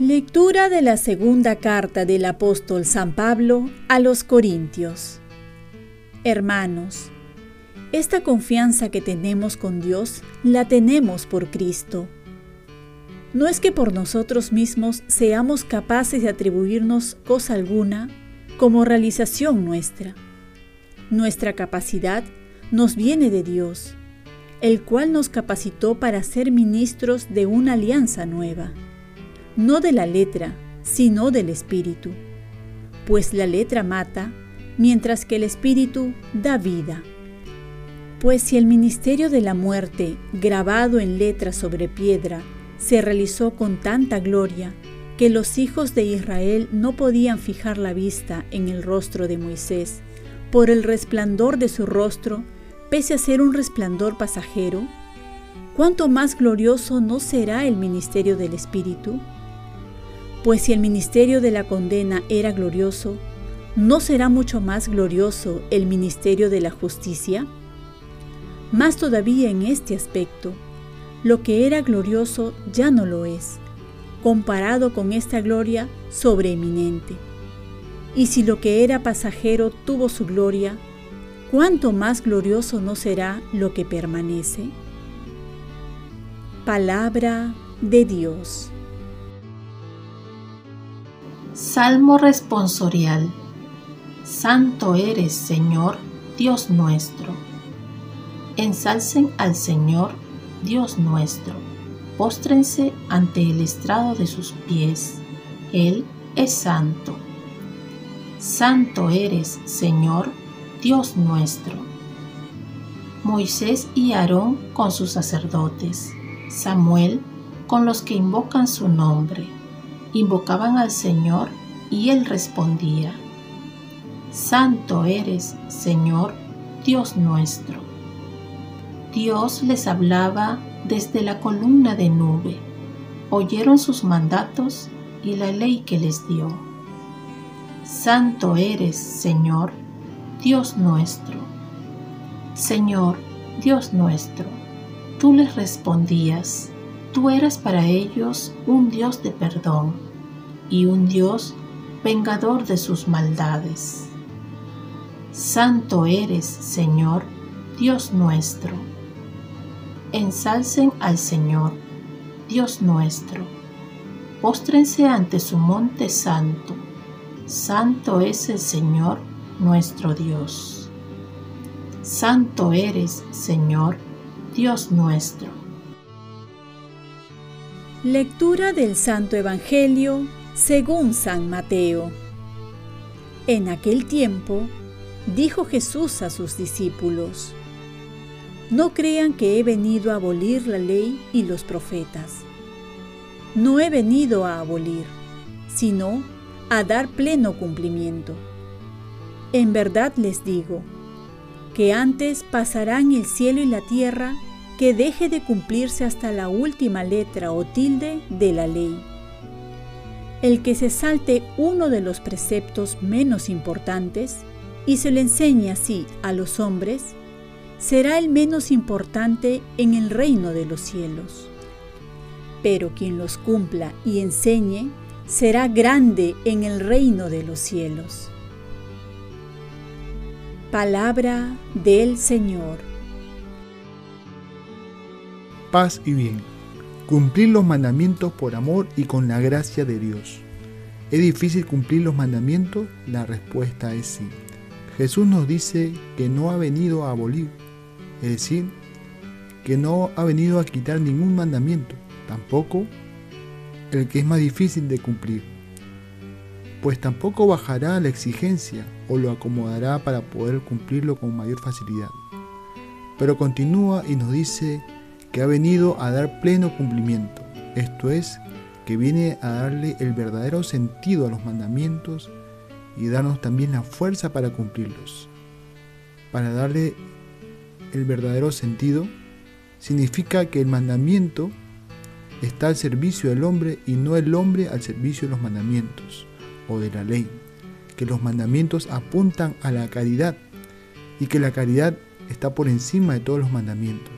Lectura de la segunda carta del apóstol San Pablo a los Corintios. Hermanos, esta confianza que tenemos con Dios la tenemos por Cristo. No es que por nosotros mismos seamos capaces de atribuirnos cosa alguna como realización nuestra. Nuestra capacidad nos viene de Dios, el cual nos capacitó para ser ministros de una alianza nueva no de la letra, sino del espíritu, pues la letra mata, mientras que el espíritu da vida. Pues si el ministerio de la muerte, grabado en letra sobre piedra, se realizó con tanta gloria, que los hijos de Israel no podían fijar la vista en el rostro de Moisés, por el resplandor de su rostro, pese a ser un resplandor pasajero, ¿cuánto más glorioso no será el ministerio del Espíritu? Pues si el ministerio de la condena era glorioso, ¿no será mucho más glorioso el ministerio de la justicia? Más todavía en este aspecto, lo que era glorioso ya no lo es, comparado con esta gloria sobreeminente. Y si lo que era pasajero tuvo su gloria, ¿cuánto más glorioso no será lo que permanece? Palabra de Dios. Salmo responsorial. Santo eres, Señor, Dios nuestro. Ensalcen al Señor, Dios nuestro. Póstrense ante el estrado de sus pies. Él es santo. Santo eres, Señor, Dios nuestro. Moisés y Aarón con sus sacerdotes. Samuel con los que invocan su nombre invocaban al Señor y Él respondía, Santo eres, Señor, Dios nuestro. Dios les hablaba desde la columna de nube, oyeron sus mandatos y la ley que les dio. Santo eres, Señor, Dios nuestro. Señor, Dios nuestro, tú les respondías, tú eras para ellos un Dios de perdón y un Dios vengador de sus maldades. Santo eres, Señor, Dios nuestro. Ensalcen al Señor, Dios nuestro. Póstrense ante su monte santo. Santo es el Señor, nuestro Dios. Santo eres, Señor, Dios nuestro. Lectura del Santo Evangelio según San Mateo. En aquel tiempo, dijo Jesús a sus discípulos, No crean que he venido a abolir la ley y los profetas. No he venido a abolir, sino a dar pleno cumplimiento. En verdad les digo, que antes pasarán el cielo y la tierra que deje de cumplirse hasta la última letra o tilde de la ley el que se salte uno de los preceptos menos importantes y se le enseñe así a los hombres, será el menos importante en el reino de los cielos. Pero quien los cumpla y enseñe, será grande en el reino de los cielos. Palabra del Señor. Paz y bien Cumplir los mandamientos por amor y con la gracia de Dios. ¿Es difícil cumplir los mandamientos? La respuesta es sí. Jesús nos dice que no ha venido a abolir, es decir, que no ha venido a quitar ningún mandamiento, tampoco el que es más difícil de cumplir, pues tampoco bajará la exigencia o lo acomodará para poder cumplirlo con mayor facilidad. Pero continúa y nos dice que ha venido a dar pleno cumplimiento, esto es, que viene a darle el verdadero sentido a los mandamientos y darnos también la fuerza para cumplirlos. Para darle el verdadero sentido, significa que el mandamiento está al servicio del hombre y no el hombre al servicio de los mandamientos. o de la ley, que los mandamientos apuntan a la caridad y que la caridad está por encima de todos los mandamientos.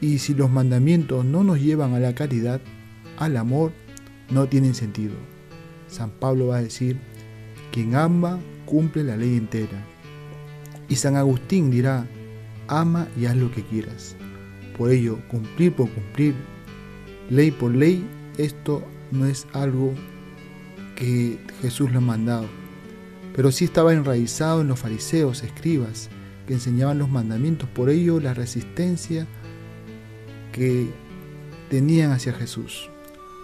Y si los mandamientos no nos llevan a la caridad, al amor, no tienen sentido. San Pablo va a decir, quien ama cumple la ley entera. Y San Agustín dirá, ama y haz lo que quieras. Por ello, cumplir por cumplir, ley por ley, esto no es algo que Jesús lo ha mandado, pero sí estaba enraizado en los fariseos, escribas, que enseñaban los mandamientos, por ello la resistencia que tenían hacia Jesús.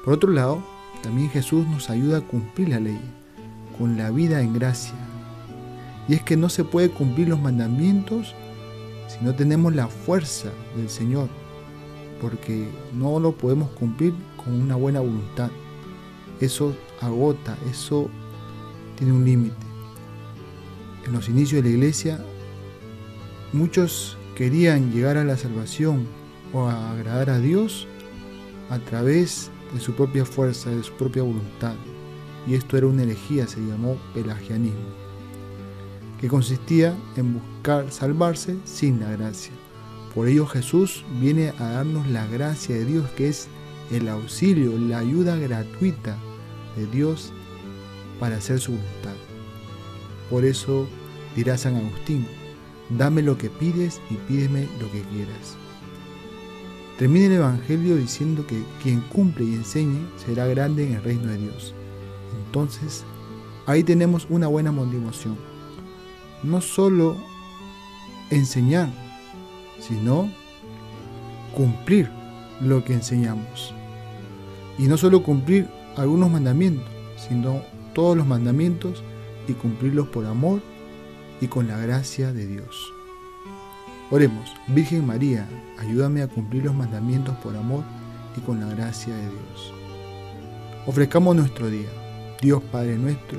Por otro lado, también Jesús nos ayuda a cumplir la ley, con la vida en gracia. Y es que no se puede cumplir los mandamientos si no tenemos la fuerza del Señor, porque no lo podemos cumplir con una buena voluntad. Eso agota, eso tiene un límite. En los inicios de la iglesia, muchos querían llegar a la salvación o a agradar a Dios a través de su propia fuerza, de su propia voluntad. Y esto era una herejía, se llamó pelagianismo, que consistía en buscar salvarse sin la gracia. Por ello Jesús viene a darnos la gracia de Dios, que es el auxilio, la ayuda gratuita de Dios para hacer su voluntad. Por eso dirá San Agustín, dame lo que pides y pídeme lo que quieras. Termina el Evangelio diciendo que quien cumple y enseñe será grande en el reino de Dios. Entonces, ahí tenemos una buena motivación. No solo enseñar, sino cumplir lo que enseñamos. Y no solo cumplir algunos mandamientos, sino todos los mandamientos y cumplirlos por amor y con la gracia de Dios. Oremos, Virgen María, ayúdame a cumplir los mandamientos por amor y con la gracia de Dios. Ofrezcamos nuestro día. Dios Padre nuestro,